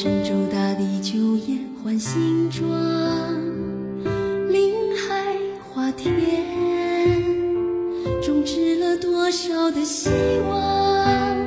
神州大地，久燕换新装，林海花田种植了多少的希望？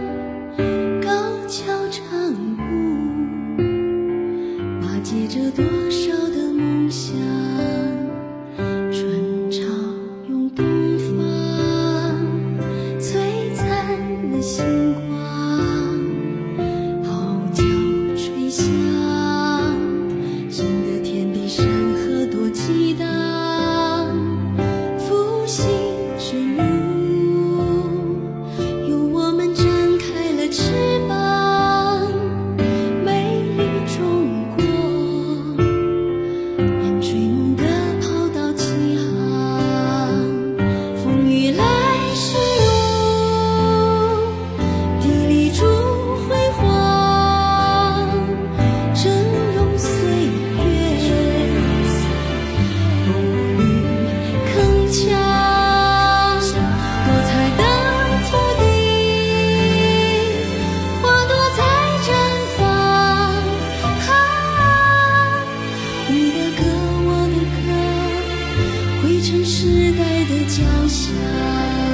成时代的脚下。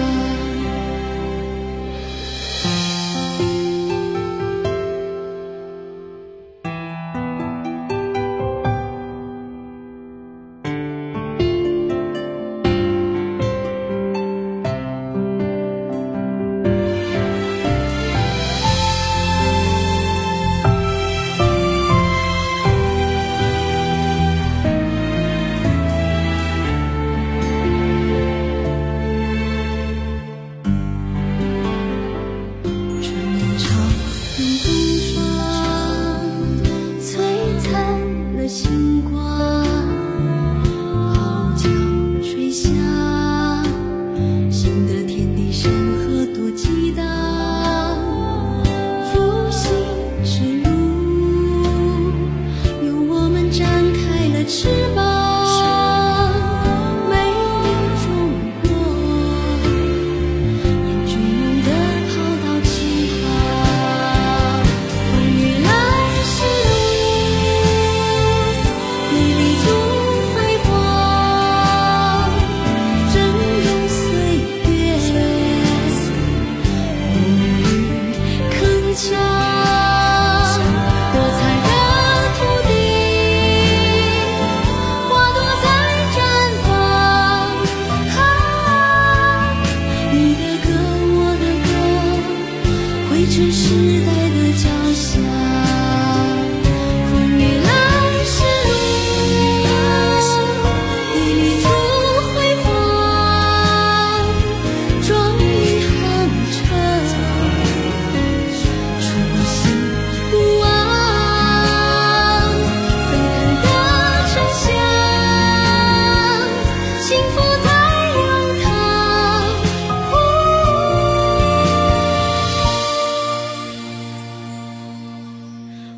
这时代的脚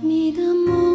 你的梦。